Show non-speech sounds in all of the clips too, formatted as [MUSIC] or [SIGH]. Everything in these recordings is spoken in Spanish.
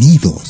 Bienvenidos.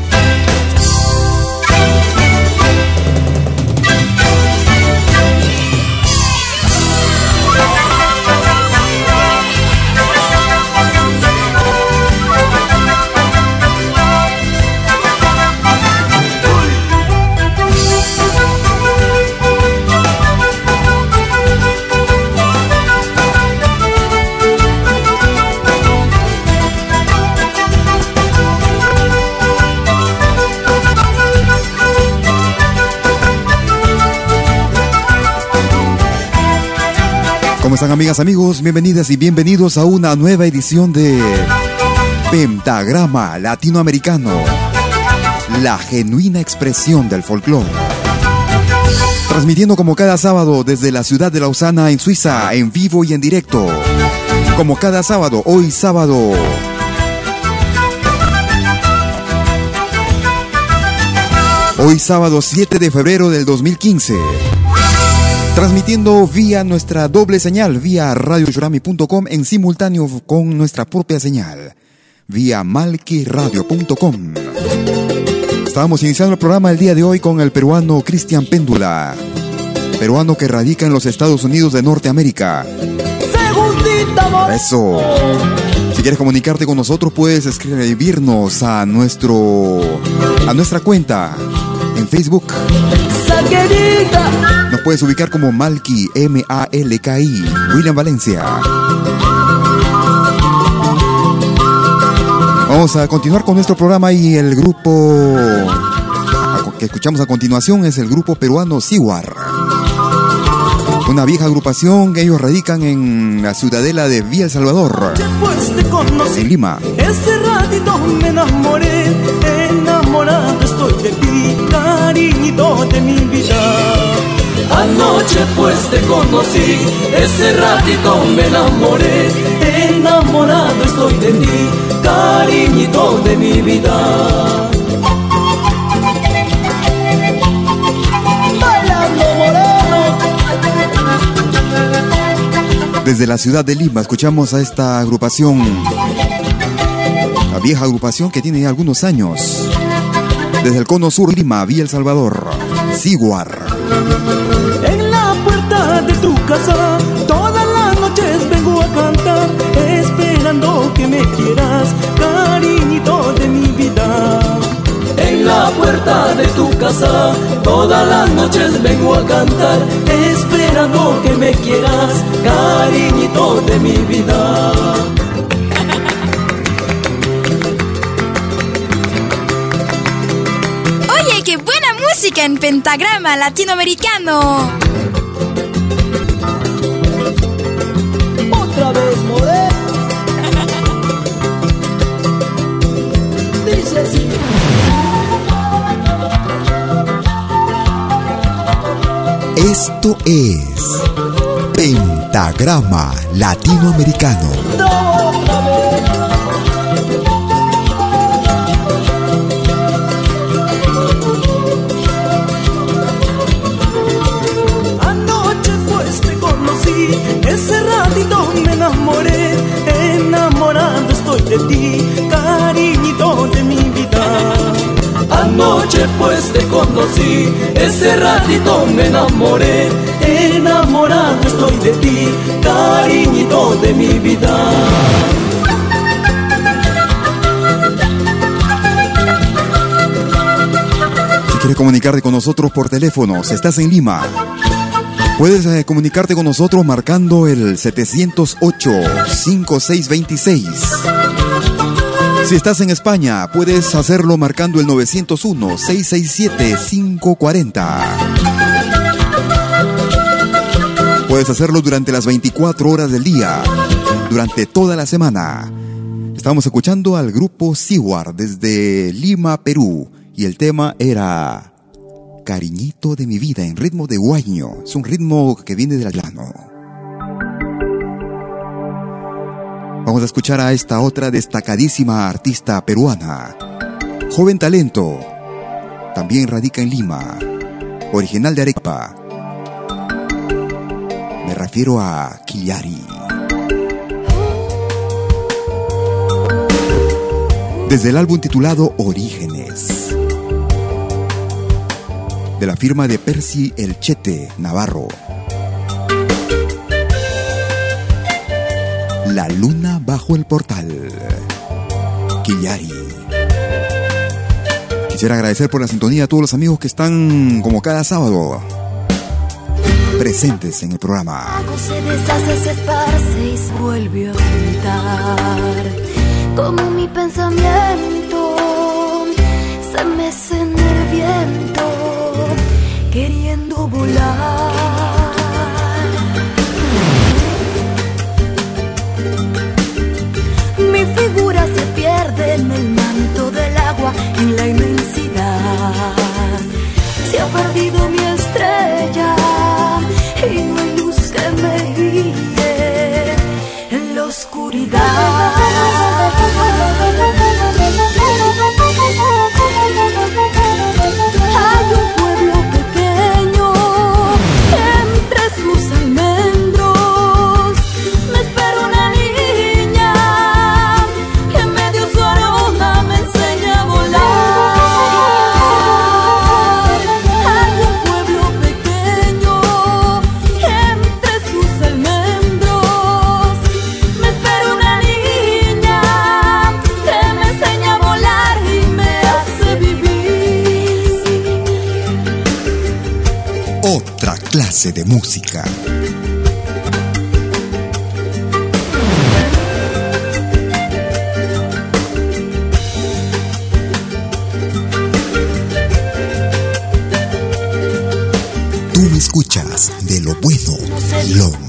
Amigos? Bienvenidas y bienvenidos a una nueva edición de Pentagrama Latinoamericano, la genuina expresión del folclore. Transmitiendo como cada sábado desde la ciudad de Lausana en Suiza, en vivo y en directo. Como cada sábado, hoy sábado. Hoy sábado 7 de febrero del 2015. Transmitiendo vía nuestra doble señal, vía radioyorami.com en simultáneo con nuestra propia señal, vía malquiradio.com. Estamos iniciando el programa el día de hoy con el peruano Cristian Péndula, peruano que radica en los Estados Unidos de Norteamérica. Eso. Si quieres comunicarte con nosotros, puedes escribirnos a nuestro a nuestra cuenta en Facebook. Nos puedes ubicar como Malki M A L K I William Valencia. Vamos a continuar con nuestro programa y el grupo que escuchamos a continuación es el grupo peruano Siwar una vieja agrupación que ellos radican en la ciudadela de Villa El Salvador, en Lima. Ese ratito me enamoré, enamorado de ti, cariñito de mi vida. Anoche pues te conocí, ese ratito me enamoré, enamorado estoy de ti, cariñito de mi vida. Desde la ciudad de Lima escuchamos a esta agrupación, la vieja agrupación que tiene algunos años. Desde el cono sur Lima, Vía El Salvador, Siguar. En la puerta de tu casa, todas las noches vengo a cantar, esperando que me quieras, cariñito de mi vida. En la puerta de tu casa, todas las noches vengo a cantar, esperando que me quieras, cariñito de mi vida. Música en pentagrama latinoamericano. Otra vez, More. Dice así. Esto es Pentagrama Latinoamericano. Pues te conocí, ese ratito me enamoré, enamorado estoy de ti, cariñito de mi vida. Si quieres comunicarte con nosotros por teléfono, si estás en Lima, puedes eh, comunicarte con nosotros marcando el 708-5626. Si estás en España, puedes hacerlo marcando el 901-667-540. Puedes hacerlo durante las 24 horas del día, durante toda la semana. Estamos escuchando al grupo Siwar desde Lima, Perú, y el tema era Cariñito de mi vida en ritmo de guaño. Es un ritmo que viene del llano. Vamos a escuchar a esta otra destacadísima artista peruana. Joven talento. También radica en Lima. Original de Arequipa. Me refiero a Killari. Desde el álbum titulado Orígenes. De la firma de Percy El Chete Navarro. La luna bajo el portal. Killari. Quisiera agradecer por la sintonía a todos los amigos que están, como cada sábado, presentes en el programa. Se deshace, se esparce y se vuelve a. Como mi pensamiento se mece en el viento, queriendo volar. Perdido mi estrella y no hay luz que me guíe en la oscuridad. De música. Tú me escuchas de lo bueno, lo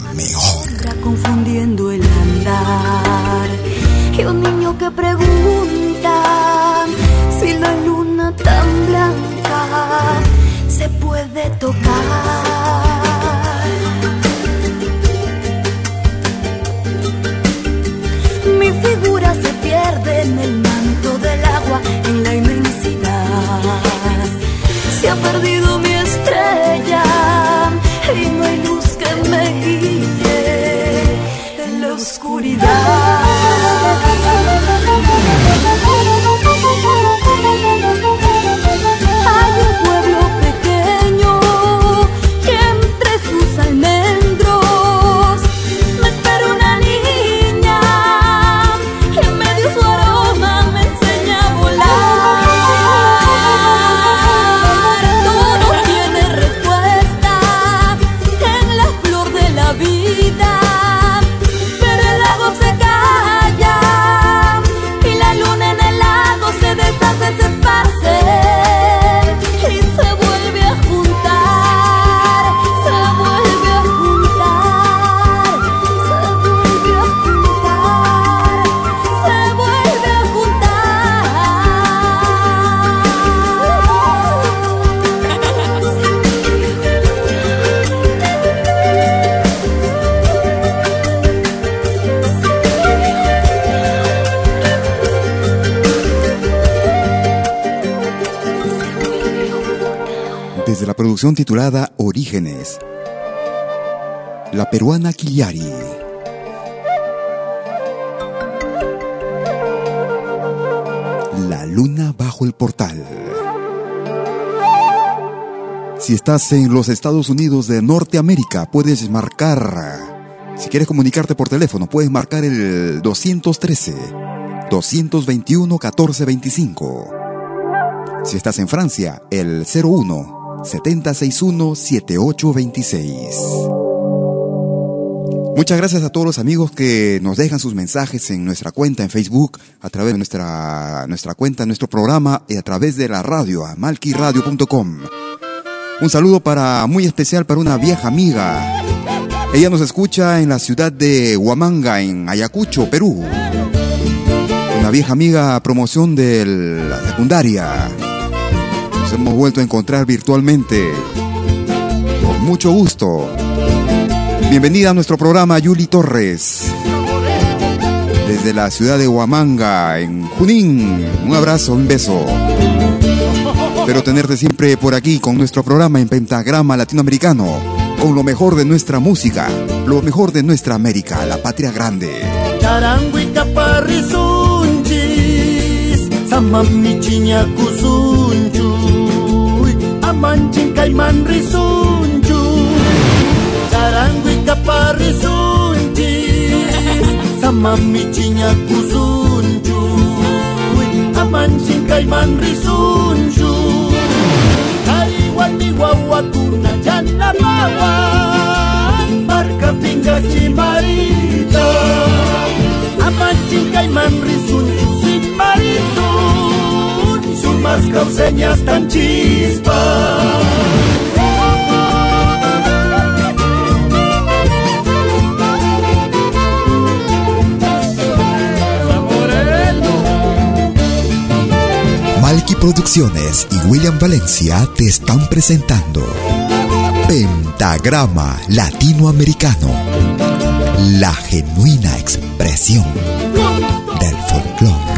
titulada Orígenes, la peruana Kiliari. La luna bajo el portal. Si estás en los Estados Unidos de Norteamérica, puedes marcar. Si quieres comunicarte por teléfono, puedes marcar el 213 221 1425. Si estás en Francia, el 01 7061 7826. Muchas gracias a todos los amigos que nos dejan sus mensajes en nuestra cuenta en Facebook, a través de nuestra, nuestra cuenta, nuestro programa y a través de la radio, a malquiradio.com. Un saludo para muy especial para una vieja amiga. Ella nos escucha en la ciudad de Huamanga, en Ayacucho, Perú. Una vieja amiga promoción de la secundaria. Hemos vuelto a encontrar virtualmente. Con mucho gusto. Bienvenida a nuestro programa Yuli Torres. Desde la ciudad de Huamanga, en Junín. Un abrazo, un beso. Espero tenerte siempre por aquí con nuestro programa en Pentagrama Latinoamericano. Con lo mejor de nuestra música. Lo mejor de nuestra América, la patria grande. Charangui kaparrisunchis mancing kaiman risunju Sarangwi kapari sunji Sama micinya ku sunju. Amancing kaiman risunju Hari wani wawa kuna jana bawa Barka pingga cimarita Amancing kaiman risunju Sumas causeñas tan chispas Malky Producciones y William Valencia te están presentando Pentagrama Latinoamericano, la genuina expresión del folclore.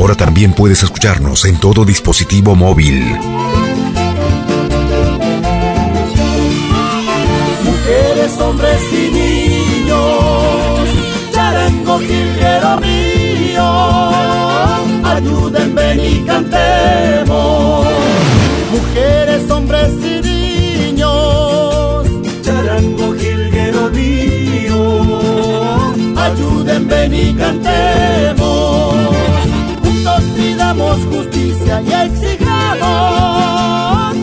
Ahora también puedes escucharnos en todo dispositivo móvil. Mujeres, hombres y niños Charango, jilguero mío. Ayuden, ven y cantemos. Mujeres, hombres y niños Charango, jilguero mío. Ayuden, ven y cantemos y exigamos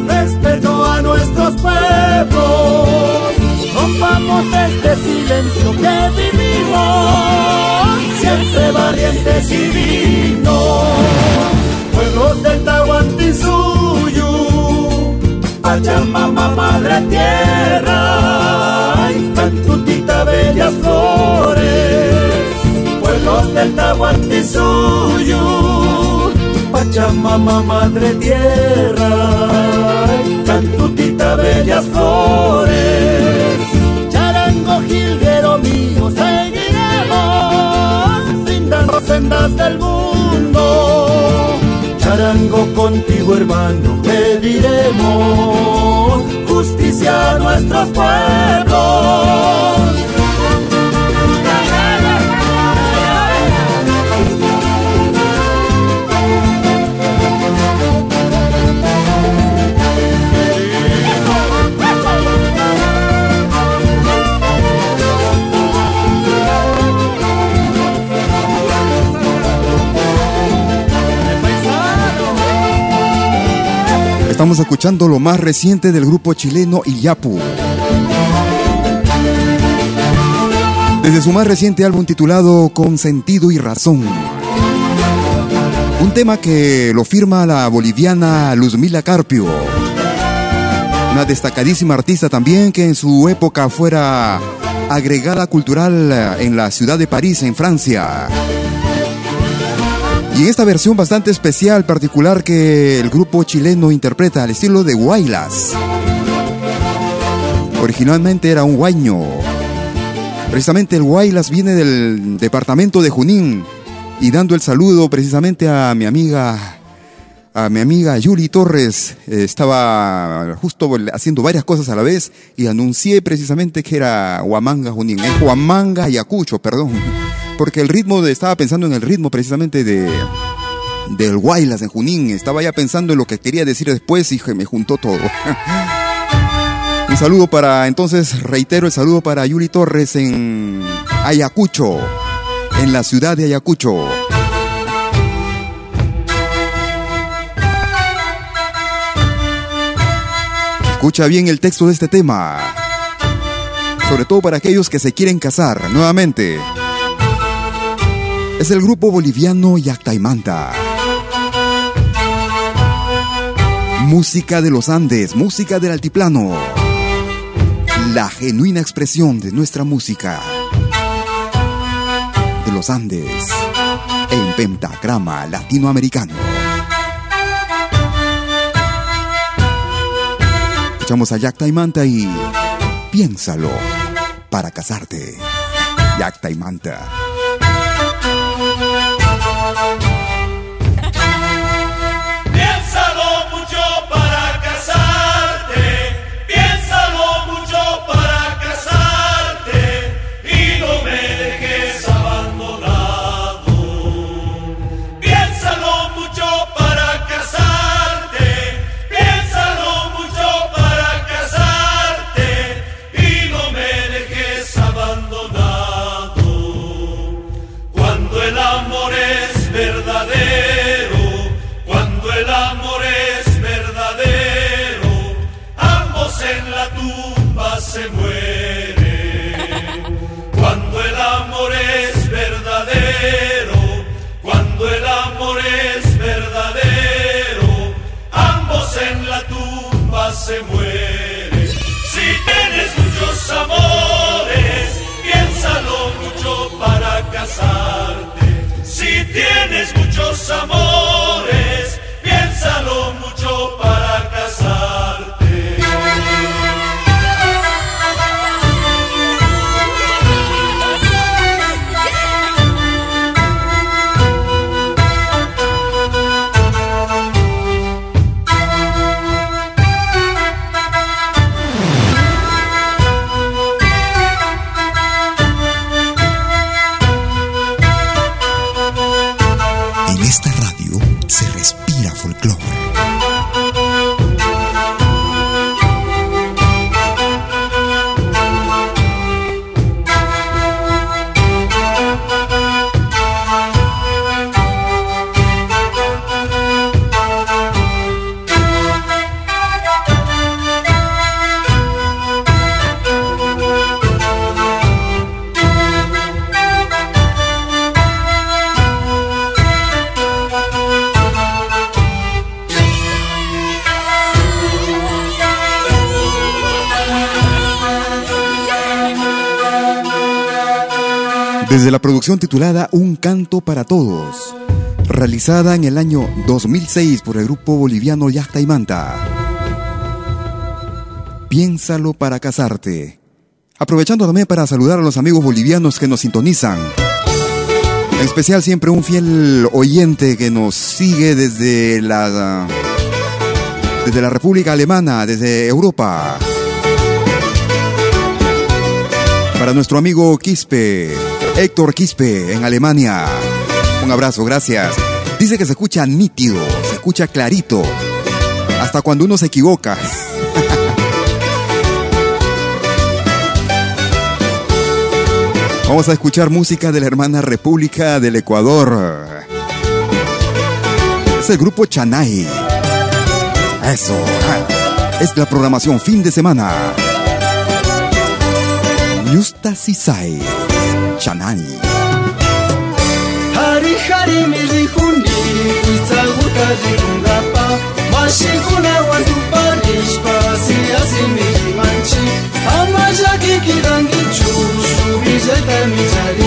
respeto a nuestros pueblos. Rompamos este silencio que vivimos, siempre valientes y dignos. Pueblos del Tahuantinsuyo, Pachamama, Madre Tierra, y Cantutita, bellas flores. Pueblos del Tahuantinsuyo, Pachamama, Madre Tierra, Cantutita, bellas flores. Charango, jilguero mío, seguiremos brindando sendas del mundo. Charango contigo, hermano, pediremos justicia a nuestros pueblos. Estamos escuchando lo más reciente del grupo chileno Iyapu. Desde su más reciente álbum titulado Con sentido y razón. Un tema que lo firma la boliviana Luzmila Carpio. Una destacadísima artista también que en su época fuera agregada cultural en la ciudad de París, en Francia. Y en esta versión bastante especial, particular que el grupo chileno interpreta al estilo de Guaylas. Originalmente era un guaño. Precisamente el Guaylas viene del departamento de Junín. Y dando el saludo precisamente a mi amiga, a mi amiga Yuli Torres. Eh, estaba justo haciendo varias cosas a la vez y anuncié precisamente que era Huamanga Junín. Es Huamanga Ayacucho, perdón porque el ritmo de, estaba pensando en el ritmo precisamente de del Guaylas en Junín, estaba ya pensando en lo que quería decir después y me juntó todo. [LAUGHS] Un saludo para, entonces reitero el saludo para Yuri Torres en Ayacucho, en la ciudad de Ayacucho. Escucha bien el texto de este tema, sobre todo para aquellos que se quieren casar nuevamente es el grupo boliviano Yactaimanta. Música de los Andes, música del altiplano. La genuina expresión de nuestra música. De los Andes, en pentagrama latinoamericano. Escuchamos a Yactaimanta y piénsalo para casarte. Yactaimanta. Muchos amores, Titulada Un canto para todos, realizada en el año 2006 por el grupo boliviano Yasta y Manta. Piénsalo para casarte. Aprovechando también para saludar a los amigos bolivianos que nos sintonizan. En especial siempre un fiel oyente que nos sigue desde la desde la República Alemana, desde Europa. Para nuestro amigo Quispe, Héctor Quispe, en Alemania. Un abrazo, gracias. Dice que se escucha nítido, se escucha clarito, hasta cuando uno se equivoca. Vamos a escuchar música de la hermana República del Ecuador. Es el grupo Chanay. Eso. Es la programación fin de semana. Yusta Sisai. chanani hari hari milikundi itsagutadirungapa mashikuna wandupanishpa siasimilimanchi amajakikidangichu subijetamijaria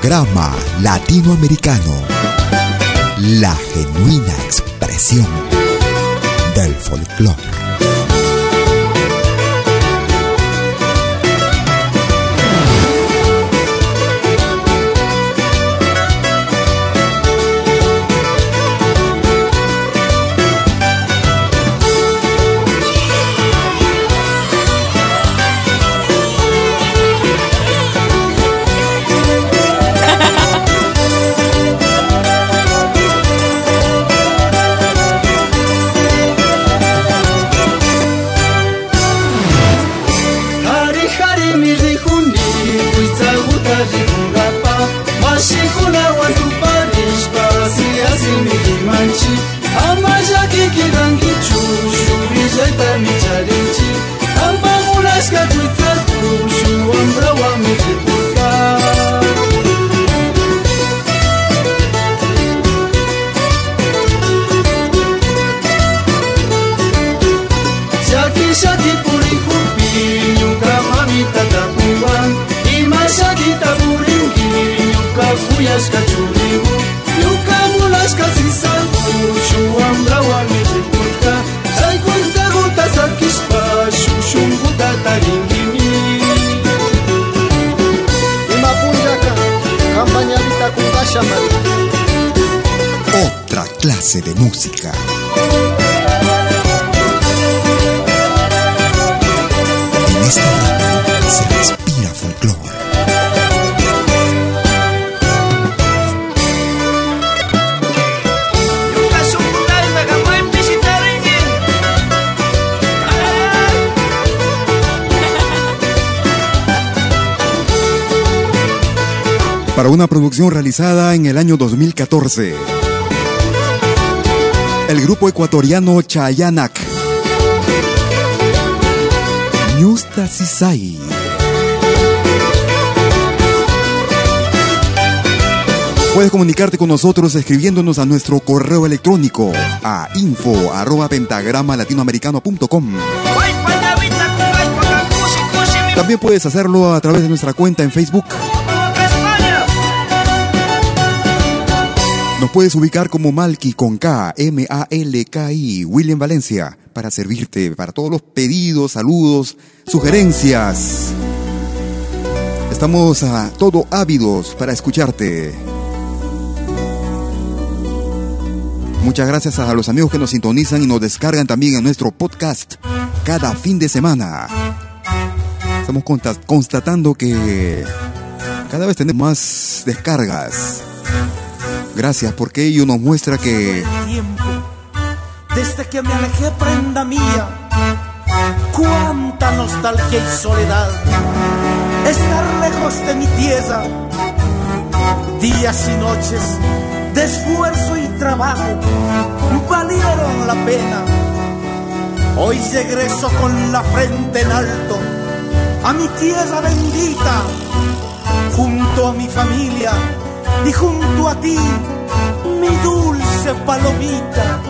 Pentagrama Latinoamericano, la genuina expresión del folclore. Clase de música. En este ritmo se respira folclore. Para una producción realizada en el año 2014. El grupo ecuatoriano Chayanak. Ñusta Sisai. Puedes comunicarte con nosotros escribiéndonos a nuestro correo electrónico a info arroba pentagrama latinoamericano.com. También puedes hacerlo a través de nuestra cuenta en Facebook. Nos puedes ubicar como Malki con K, M-A-L-K-I, William Valencia, para servirte para todos los pedidos, saludos, sugerencias. Estamos a todo ávidos para escucharte. Muchas gracias a los amigos que nos sintonizan y nos descargan también en nuestro podcast cada fin de semana. Estamos constatando que cada vez tenemos más descargas. Gracias porque ello nos muestra que... Desde que me alejé, prenda mía, cuánta nostalgia y soledad. Estar lejos de mi tierra, días y noches de esfuerzo y trabajo valieron la pena. Hoy regreso con la frente en alto a mi tierra bendita, junto a mi familia y junto a ti, mi dulce palomita.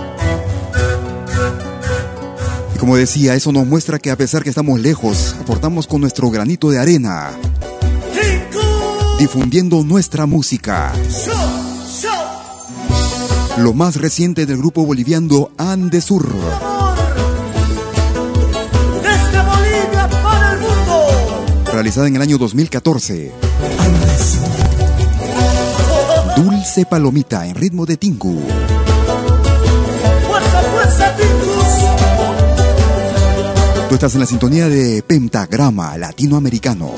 Y como decía, eso nos muestra que a pesar que estamos lejos, aportamos con nuestro granito de arena, difundiendo nuestra música. Lo más reciente del grupo boliviano Andesur. Desde Bolivia para el mundo. Realizada en el año 2014. Dulce Palomita en ritmo de Tingu. Fuerza, fuerza, Tingus. Tú estás en la sintonía de Pentagrama Latinoamericano.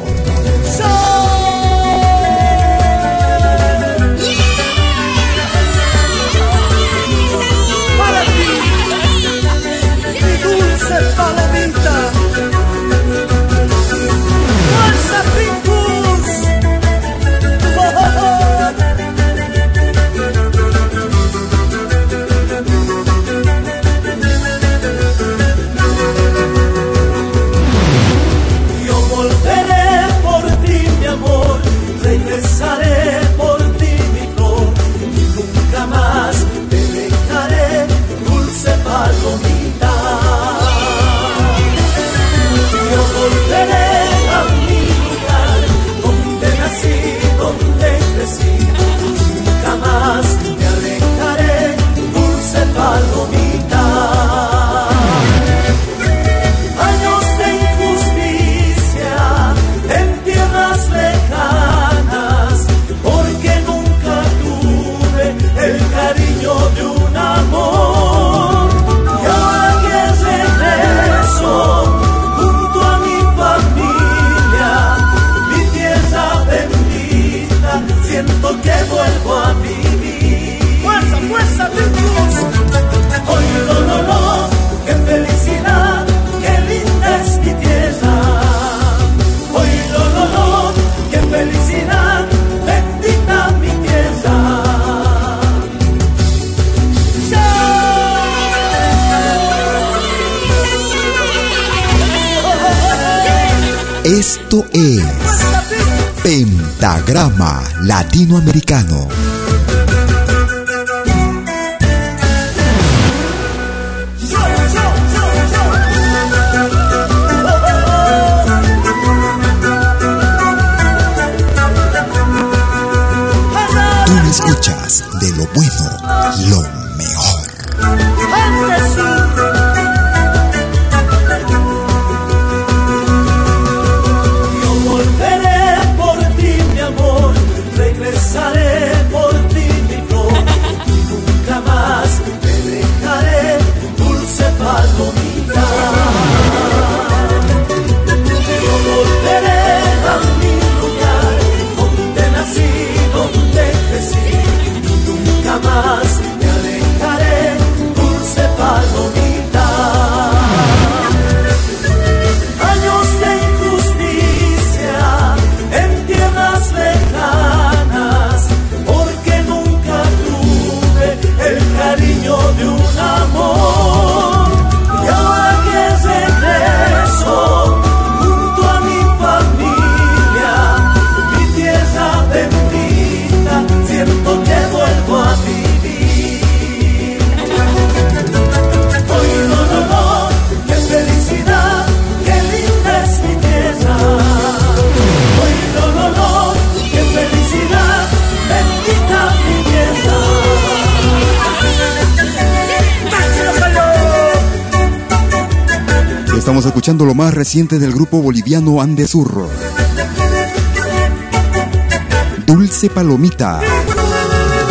Latinoamericano. Lo más reciente del grupo boliviano Andesur. Dulce Palomita.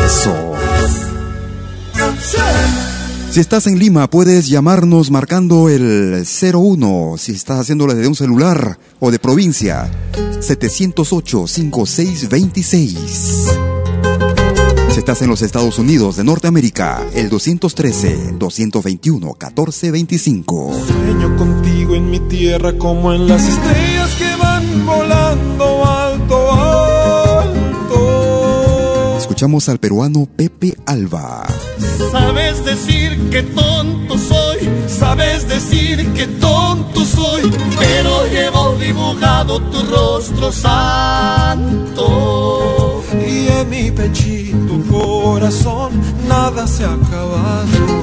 Eso. Si estás en Lima, puedes llamarnos marcando el 01 si estás haciéndolo desde un celular o de provincia. 708-5626. Estás en los Estados Unidos de Norteamérica, el 213-221-1425. Sueño contigo en mi tierra como en las estrellas que van volando alto, alto. Escuchamos al peruano Pepe Alba. Sabes decir que tonto soy, sabes decir que tonto soy, pero llevo dibujado tu rostro santo. Y en mi pechito corazón nada se ha acabado.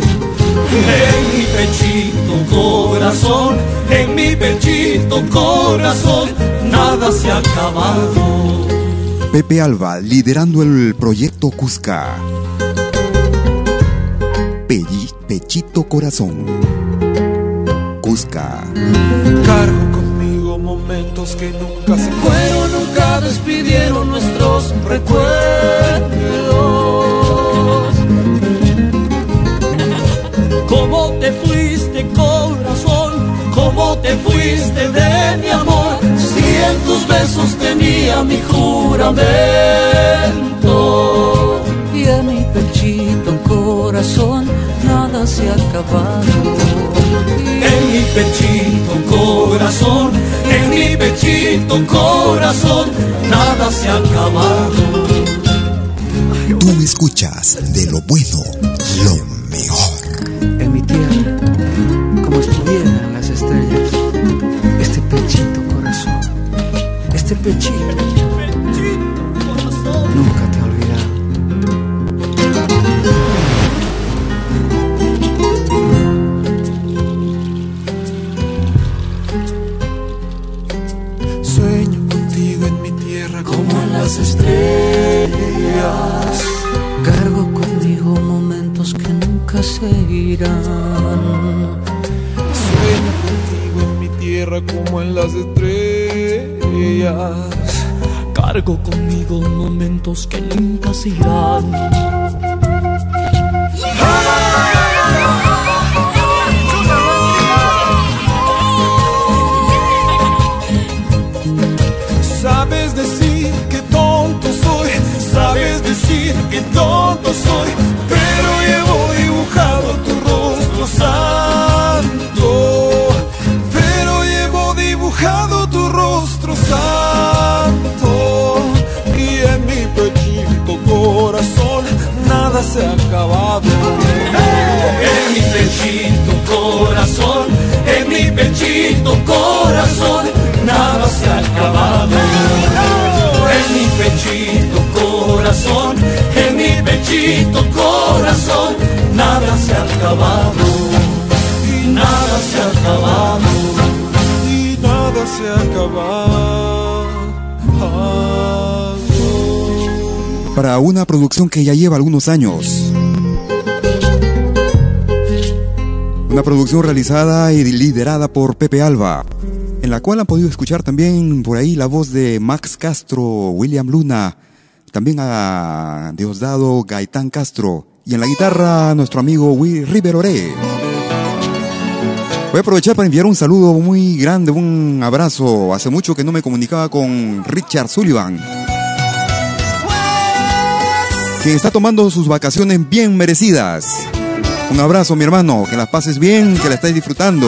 En mi pechito corazón, en mi pechito corazón, nada se ha acabado. Pepe Alba liderando el proyecto Cusca. Pechito Corazón. Cusca. Cargo momentos que nunca se fueron, nunca despidieron nuestros recuerdos. ¿Cómo te fuiste, corazón? ¿Cómo te fuiste de mi amor? Si en tus besos tenía mi juramento. Y en mi pechito corazón nada se ha acabado. En mi pechito corazón, corazón, nada se ha acabado. Tú escuchas de lo bueno, lo mejor. En mi tierra, como estuvieran las estrellas, este pechito corazón, este pechito, irán. Sueño contigo en mi tierra como en las estrellas. Cargo conmigo momentos que nunca se irán. Sabes decir que tonto soy, sabes decir que tonto soy, santo, pero llevo dibujado tu rostro santo, y en mi pechito corazón nada se ha acabado. En mi pechito corazón, en mi pechito corazón, nada se ha acabado. En mi pechito corazón, en mi pechito corazón, nada se ha acabado. Y nada se ha acabado. y nada se ha acabado. Para una producción que ya lleva algunos años. Una producción realizada y liderada por Pepe Alba, en la cual han podido escuchar también por ahí la voz de Max Castro, William Luna, también a Diosdado Gaitán Castro, y en la guitarra nuestro amigo Will River Oré. Voy a aprovechar para enviar un saludo muy grande, un abrazo. Hace mucho que no me comunicaba con Richard Sullivan, quien está tomando sus vacaciones bien merecidas. Un abrazo, mi hermano, que las pases bien, que la estés disfrutando.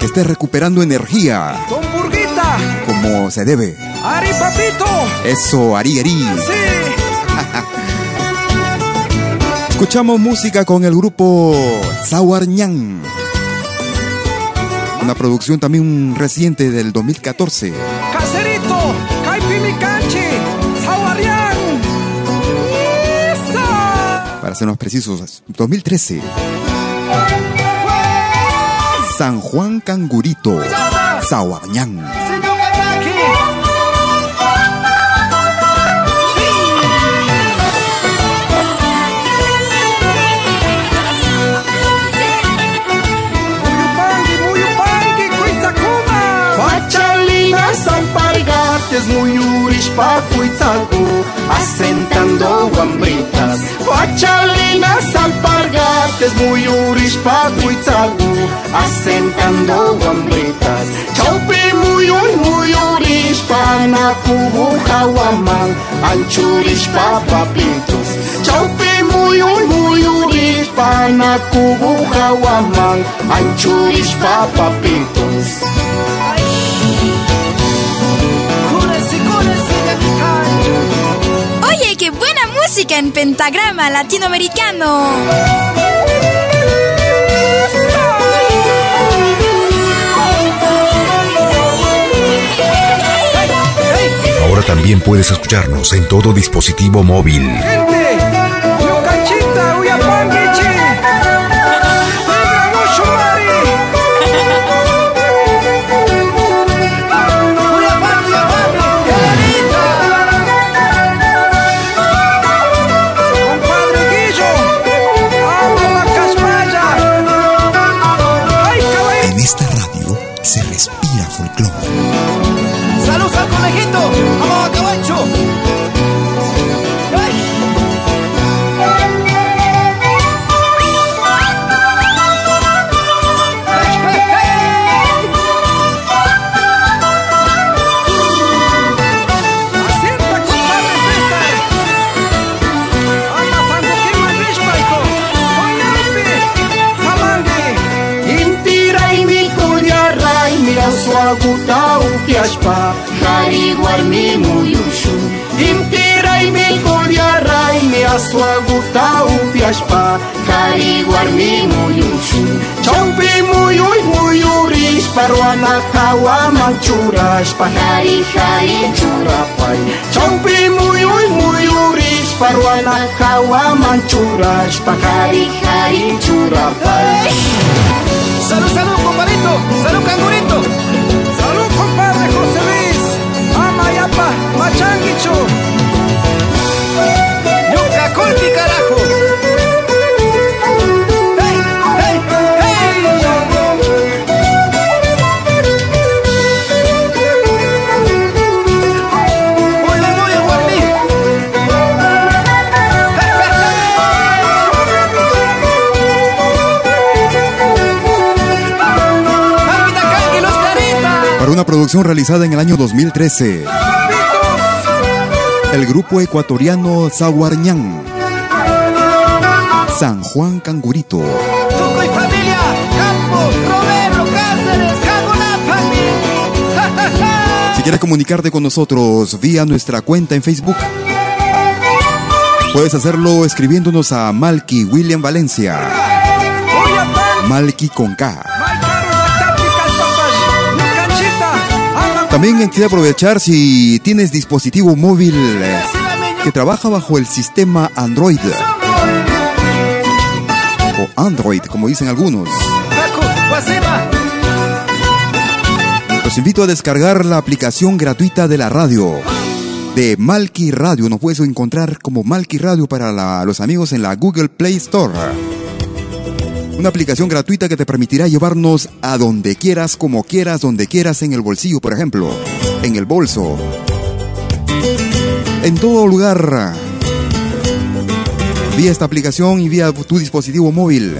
Que estés recuperando energía, Don Burguita, como se debe. Ari Papito. Eso, Ari Ari. Sí. [LAUGHS] Escuchamos música con el grupo Sawarñán. Una producción también reciente del 2014. Caserito, Caipimicanchi. ¡Isa! Para ser más precisos, 2013. San Juan Cangurito, Sawarñán. Samparigates Muyurish pacuitzalco, asentando guambritas. Guachalinas alpargates, muy urish pacuitzalco, asentando guambritas. Chaupi muy uy muy urish panacubu jaguaman, anchurish papapitos. Chaupi muy uy muy urish panacubu jaguaman, anchurish papapitos. Música en pentagrama latinoamericano. Ahora también puedes escucharnos en todo dispositivo móvil. Upiashpa Hari warmi muyushu Intiray mi kuyaray mi aswaguta upiashpa Hari warmi muyushu Chaupi muyuy muyurishpa Ruana kawa manchurashpa Hari hari churapay Chaupi muyuy muyurishpa Ruana kawa manchurashpa Hari hari churapay ¡Salud, salud, compadrito! ¡Salud, cangurito! Para una producción realizada en el año 2013. El grupo ecuatoriano Zaguarñán. San Juan Cangurito. Tuco y familia, Campo, Romero, Cáceres, Cagonapami. Si quieres comunicarte con nosotros vía nuestra cuenta en Facebook, puedes hacerlo escribiéndonos a Malky William Valencia. Malky con K. También quisiera aprovechar si tienes dispositivo móvil eh, que trabaja bajo el sistema Android. O Android, como dicen algunos. Los invito a descargar la aplicación gratuita de la radio. De Malky Radio. Nos puedes encontrar como Malky Radio para los amigos en la Google Play Store. Una aplicación gratuita que te permitirá llevarnos a donde quieras, como quieras, donde quieras, en el bolsillo, por ejemplo, en el bolso. En todo lugar. Vía esta aplicación y vía tu dispositivo móvil,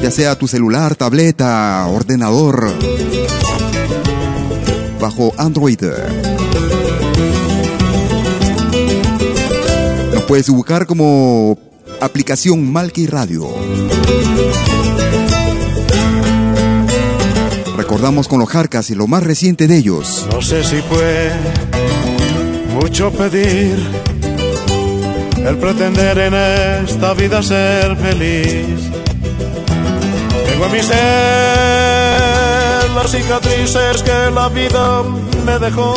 ya sea tu celular, tableta, ordenador, bajo Android. Nos puedes buscar como aplicación Malky Radio. Recordamos con los Jarcas y lo más reciente de ellos. No sé si fue mucho pedir el pretender en esta vida ser feliz. Tengo en mi ser las cicatrices que la vida me dejó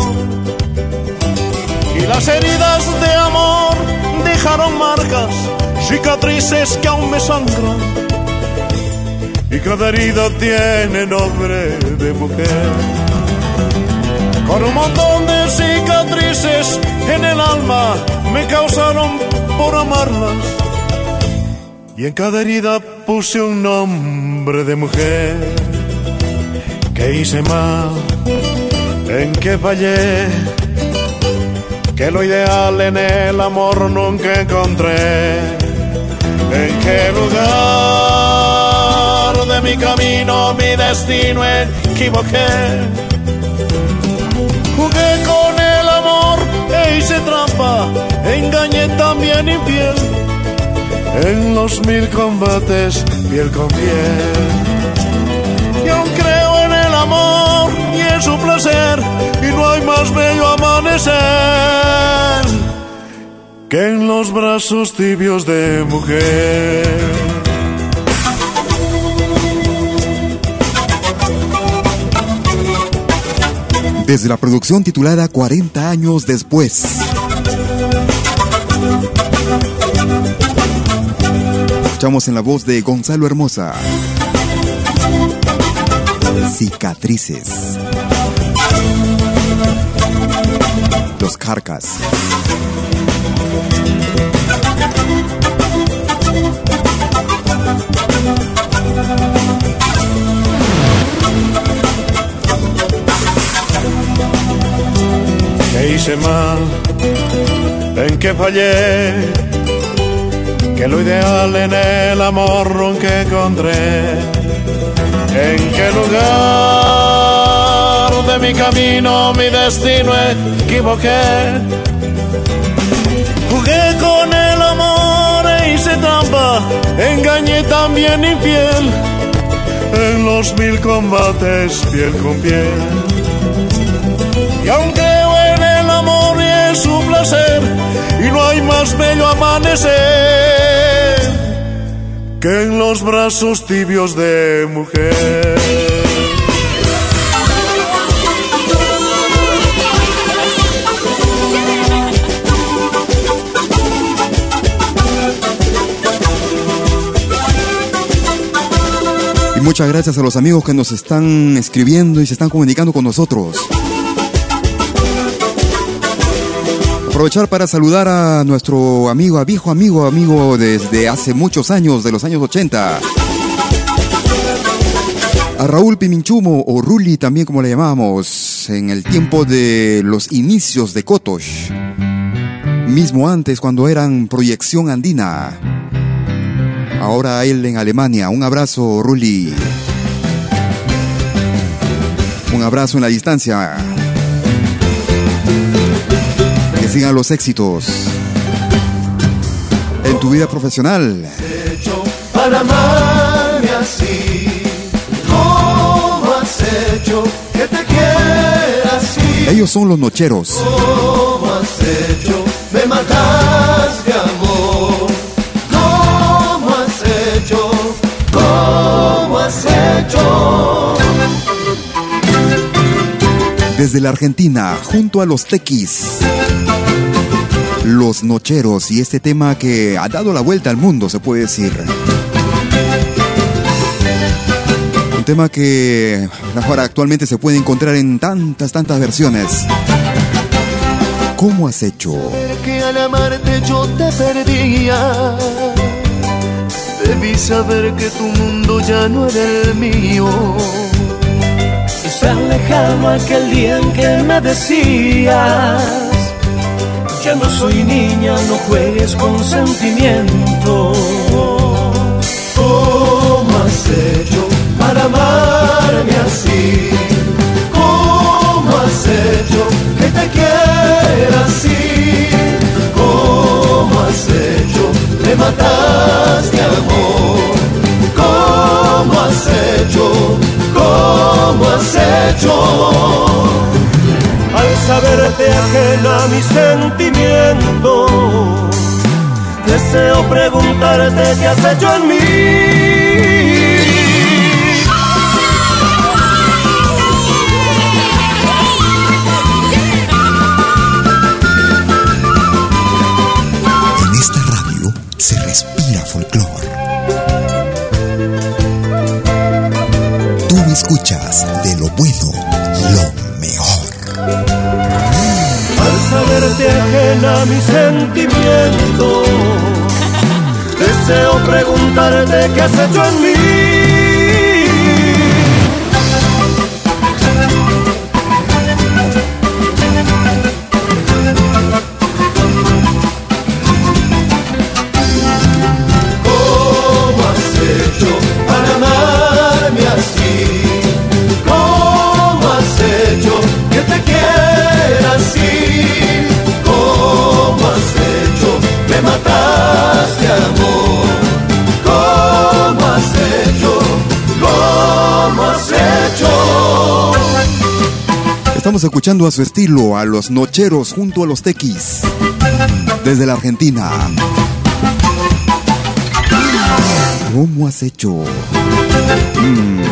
y las heridas de amor dejaron marcas, cicatrices que aún me sangran. Y cada herida tiene nombre de mujer. Con un montón de cicatrices en el alma me causaron por amarlas. Y en cada herida puse un nombre de mujer. Que hice mal, en que fallé. que lo ideal en el amor nunca encontré. ¿En qué lugar de mi camino, mi destino equivoqué? Jugué con el amor e hice trampa, engañé también infiel. En los mil combates, piel con piel. Y aún creo en el amor y en su placer, y no hay más bello amanecer en los brazos tibios de mujer. Desde la producción titulada 40 años después. Escuchamos en la voz de Gonzalo Hermosa. Cicatrices. Los carcas. ¿Qué hice mal? ¿En qué fallé? Que lo ideal en el amor nunca encontré. ¿En qué lugar de mi camino, mi destino equivoqué? Jugué con el amor e hice trampa, engañé también infiel. En los mil combates, piel con piel. Y no hay más bello amanecer que en los brazos tibios de mujer. Y muchas gracias a los amigos que nos están escribiendo y se están comunicando con nosotros. Aprovechar para saludar a nuestro amigo, a viejo amigo, amigo desde hace muchos años, de los años 80. A Raúl Piminchumo o Ruli también como le llamamos, en el tiempo de los inicios de Kotosh. Mismo antes cuando eran proyección andina. Ahora él en Alemania. Un abrazo, Ruli. Un abrazo en la distancia. Que sigan los éxitos en tu vida profesional. para amarme así. ¿Cómo has hecho que te quiera así? Ellos son los nocheros. ¿Cómo has hecho? Me matas de amor. ¿Cómo has hecho? ¿Cómo has hecho? Desde la Argentina, junto a los tequis. Los nocheros y este tema que ha dado la vuelta al mundo, se puede decir. Un tema que ahora actualmente se puede encontrar en tantas, tantas versiones. ¿Cómo has hecho? Que al amarte yo te perdía. Debí saber que tu mundo ya no era el mío. Tan lejano aquel día en que me decías Ya no soy niña, no juegues con sentimientos ¿Cómo has hecho para amarme así? ¿Cómo has hecho que te quiera así? ¿Cómo has hecho? Me mataste amor ¿Cómo has hecho? ¿Cómo has hecho? Al saberte ajena a mis sentimientos Deseo preguntarte qué has hecho en mí a mis sentimientos [LAUGHS] Deseo preguntarte qué has hecho en mí Estamos escuchando a su estilo, a los nocheros junto a los tequis. Desde la Argentina. ¿Cómo has hecho? Mm.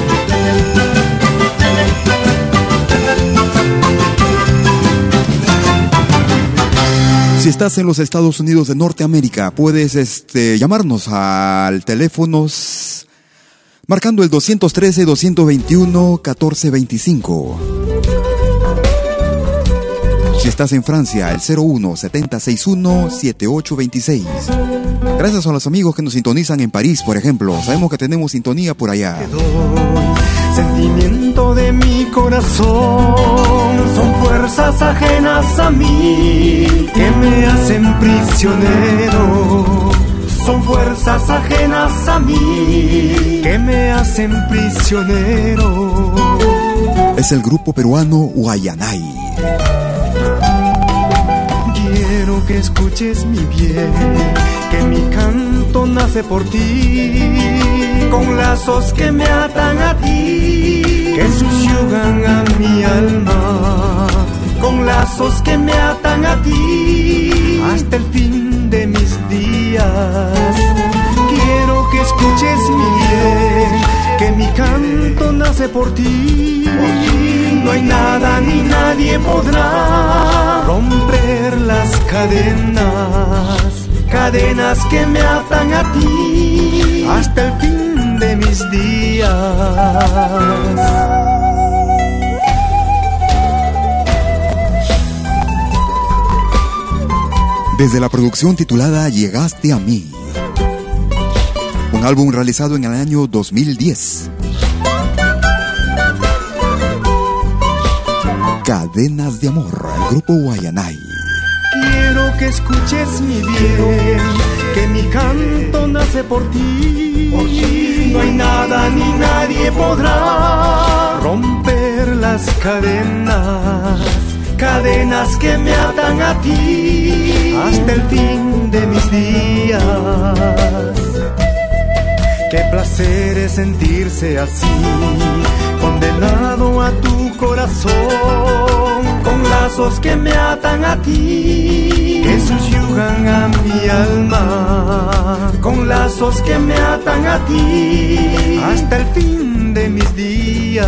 Si estás en los Estados Unidos de Norteamérica, puedes este, llamarnos al teléfono marcando el 213-221-1425. Si estás en Francia, el 01 761 7826. Gracias a los amigos que nos sintonizan en París, por ejemplo. Sabemos que tenemos sintonía por allá. Sentimiento de mi corazón son fuerzas ajenas a mí que me hacen prisionero. Son fuerzas ajenas a mí que me hacen prisionero. Es el grupo peruano Guayanay. Que escuches mi bien, que mi canto nace por ti, con lazos que me atan a ti, que subyugan a mi alma, con lazos que me atan a ti, hasta el fin de mis días. Quiero que escuches mi bien, que mi canto nace por ti, no hay nada ni nadie podrá romper las cadenas, cadenas que me atan a ti hasta el fin de mis días. Desde la producción titulada Llegaste a mí. Un álbum realizado en el año 2010. Cadenas de Amor, el grupo Guayanay. Quiero que escuches mi bien, que mi canto nace por ti. No hay nada ni nadie podrá romper las cadenas, cadenas que me atan a ti hasta el fin de mis días. Qué placer es sentirse así, condenado a tu corazón, con lazos que me atan a ti, que subyugan a mi alma, con lazos que me atan a ti, hasta el fin de mis días.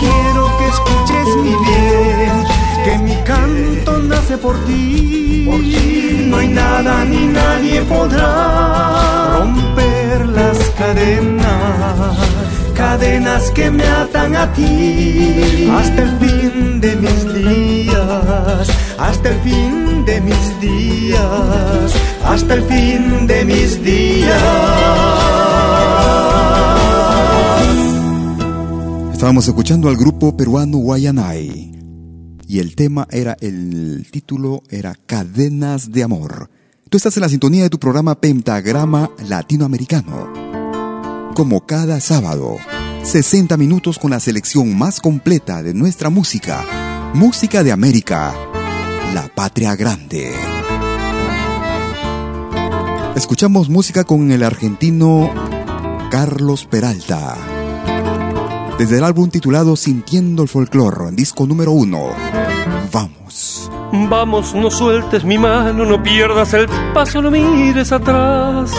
Quiero que escuches mi bien, que mi canto nace por ti, por ti. No hay nada ni nadie podrá romper las cadenas, cadenas que me atan a ti hasta el fin de mis días, hasta el fin de mis días, hasta el fin de mis días. Estábamos escuchando al grupo peruano Guayanay y el tema era, el título era Cadenas de Amor. Tú estás en la sintonía de tu programa Pentagrama Latinoamericano. Como cada sábado, 60 minutos con la selección más completa de nuestra música. Música de América, la patria grande. Escuchamos música con el argentino Carlos Peralta. Desde el álbum titulado Sintiendo el Folclor, disco número uno. Vamos. Vamos, no sueltes mi mano, no pierdas el paso, no mires atrás.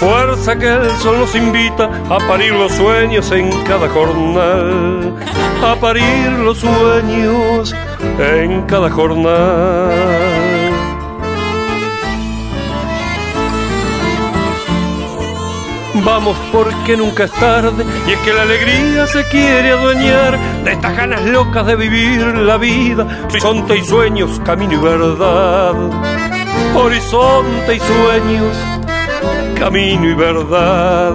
Fuerza que el sol nos invita a parir los sueños en cada jornal. A parir los sueños en cada jornal. Vamos porque nunca es tarde y es que la alegría se quiere adueñar de estas ganas locas de vivir la vida, horizonte y sueños, camino y verdad. Horizonte y sueños, camino y verdad.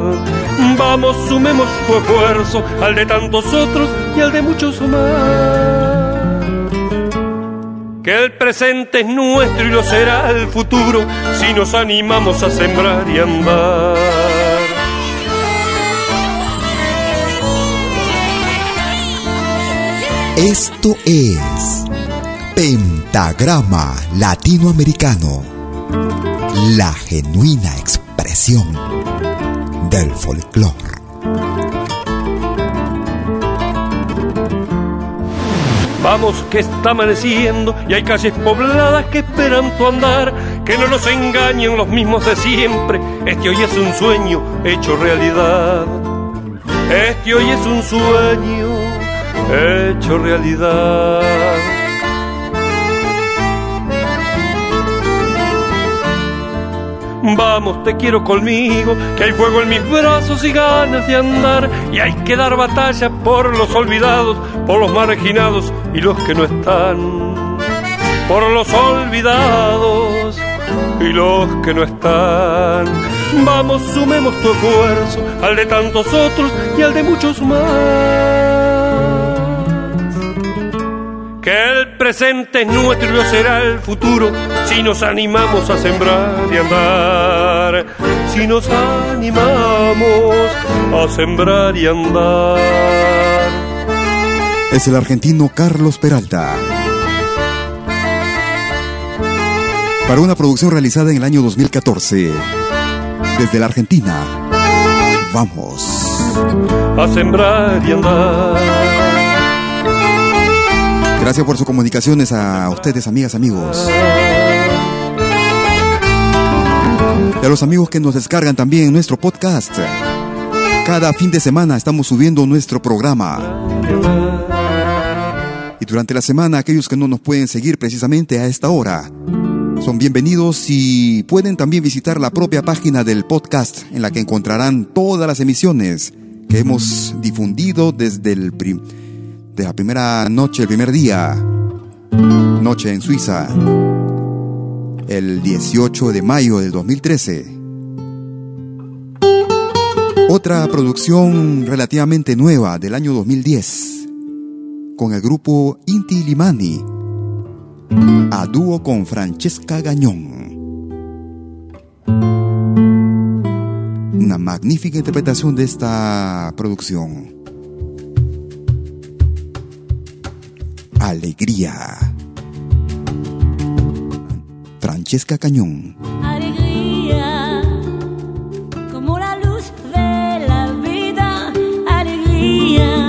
Vamos, sumemos tu esfuerzo al de tantos otros y al de muchos más. Que el presente es nuestro y lo será el futuro si nos animamos a sembrar y andar. Esto es Pentagrama Latinoamericano, la genuina expresión del folclore. Vamos que está amaneciendo y hay calles pobladas que esperan tu andar, que no nos engañen los mismos de siempre, este hoy es un sueño hecho realidad. Este hoy es un sueño hecho realidad. Vamos, te quiero conmigo, que hay fuego en mis brazos y ganas de andar. Y hay que dar batalla por los olvidados, por los marginados y los que no están. Por los olvidados y los que no están. Vamos, sumemos tu esfuerzo al de tantos otros y al de muchos más. Que presente es nuestro y lo será el futuro si nos animamos a sembrar y andar. Si nos animamos a sembrar y andar. Es el argentino Carlos Peralta. Para una producción realizada en el año 2014. Desde la Argentina. Vamos. A sembrar y andar. Gracias por sus comunicaciones a ustedes, amigas, amigos. Y a los amigos que nos descargan también nuestro podcast. Cada fin de semana estamos subiendo nuestro programa. Y durante la semana, aquellos que no nos pueden seguir precisamente a esta hora, son bienvenidos y pueden también visitar la propia página del podcast en la que encontrarán todas las emisiones que hemos difundido desde el primer de la primera noche, el primer día, noche en Suiza, el 18 de mayo del 2013. Otra producción relativamente nueva del año 2010, con el grupo Inti Limani, a dúo con Francesca Gañón. Una magnífica interpretación de esta producción. Alegría. Francesca Cañón. Alegría, como la luz de la vida. Alegría,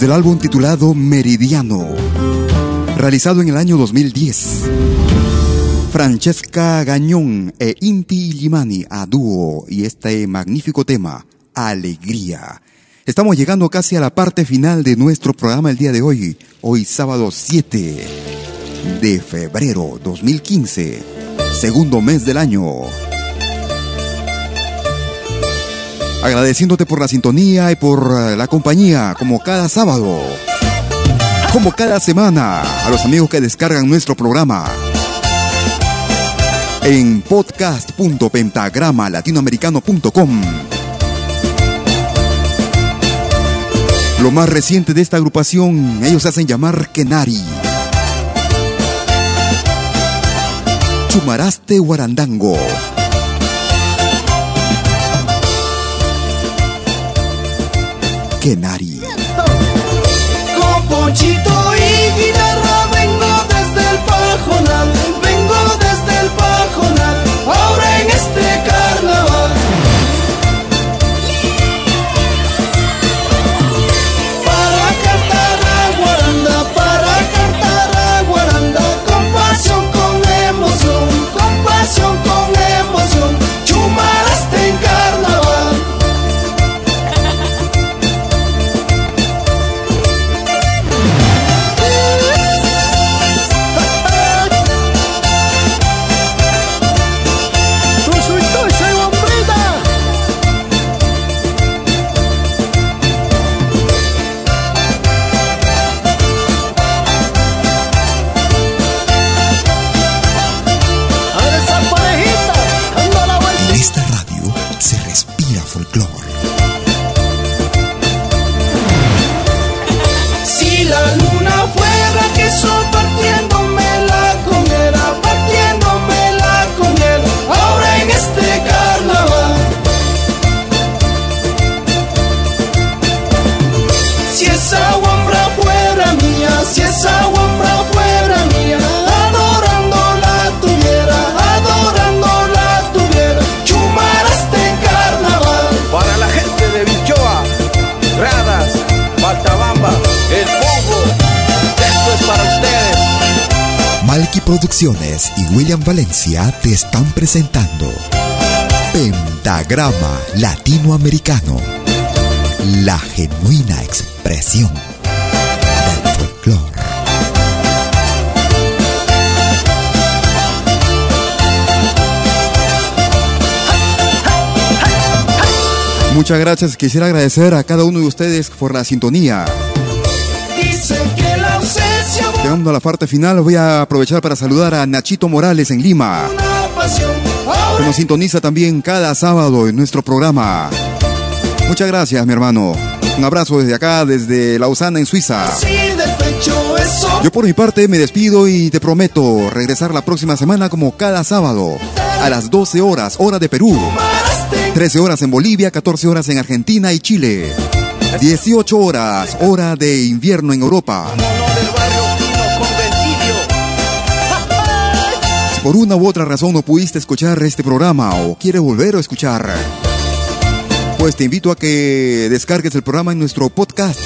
Desde el álbum titulado Meridiano, realizado en el año 2010. Francesca Gañón e Inti Limani a dúo y este magnífico tema, Alegría. Estamos llegando casi a la parte final de nuestro programa el día de hoy, hoy sábado 7 de febrero 2015, segundo mes del año. Agradeciéndote por la sintonía y por eh, la compañía, como cada sábado, como cada semana, a los amigos que descargan nuestro programa en podcast.pentagramalatinoamericano.com. Lo más reciente de esta agrupación, ellos hacen llamar Kenari. Chumaraste Guarandango. Kenari. Con ponchito y guitarra vengo desde el pajonal, presentando Pentagrama Latinoamericano, la genuina expresión del folclore. Muchas gracias, quisiera agradecer a cada uno de ustedes por la sintonía. Llegando a la parte final, voy a aprovechar para saludar a Nachito Morales en Lima. Que nos sintoniza también cada sábado en nuestro programa. Muchas gracias, mi hermano. Un abrazo desde acá, desde Lausana, en Suiza. Yo por mi parte me despido y te prometo regresar la próxima semana como cada sábado a las 12 horas, hora de Perú. 13 horas en Bolivia, 14 horas en Argentina y Chile. 18 horas, hora de invierno en Europa. Por una u otra razón no pudiste escuchar este programa o quieres volver a escuchar, pues te invito a que descargues el programa en nuestro podcast.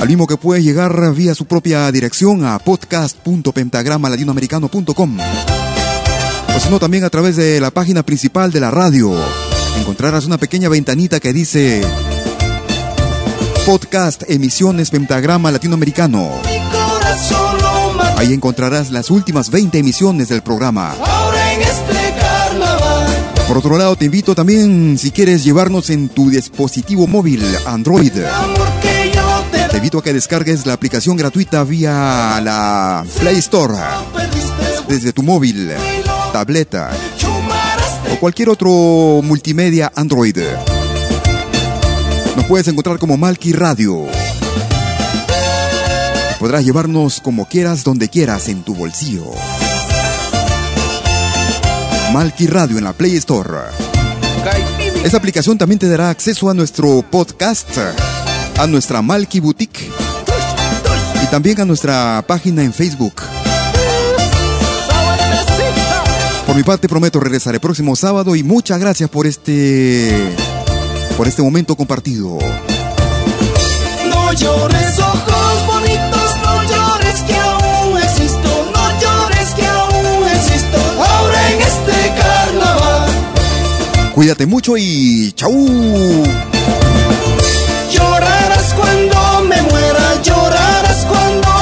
Al mismo que puedes llegar vía su propia dirección a podcast.pentagramalatinoamericano.com. O si no, también a través de la página principal de la radio. Encontrarás una pequeña ventanita que dice Podcast Emisiones Pentagrama Latinoamericano. Corazón lo mata Ahí encontrarás las últimas 20 emisiones del programa. ahora en este carnaval. Por otro lado, te invito también, si quieres llevarnos en tu dispositivo móvil Android, te invito a que descargues la aplicación gratuita vía la Play Store, desde tu móvil, tableta o cualquier otro multimedia Android. Nos puedes encontrar como Malky Radio. Podrás llevarnos como quieras, donde quieras, en tu bolsillo. Malky Radio en la Play Store. Esta aplicación también te dará acceso a nuestro podcast, a nuestra Malky Boutique y también a nuestra página en Facebook. Por mi parte prometo regresar el próximo sábado y muchas gracias por este por este momento compartido. No llores ojos Cuídate mucho y chau. Llorarás cuando me muera, llorarás cuando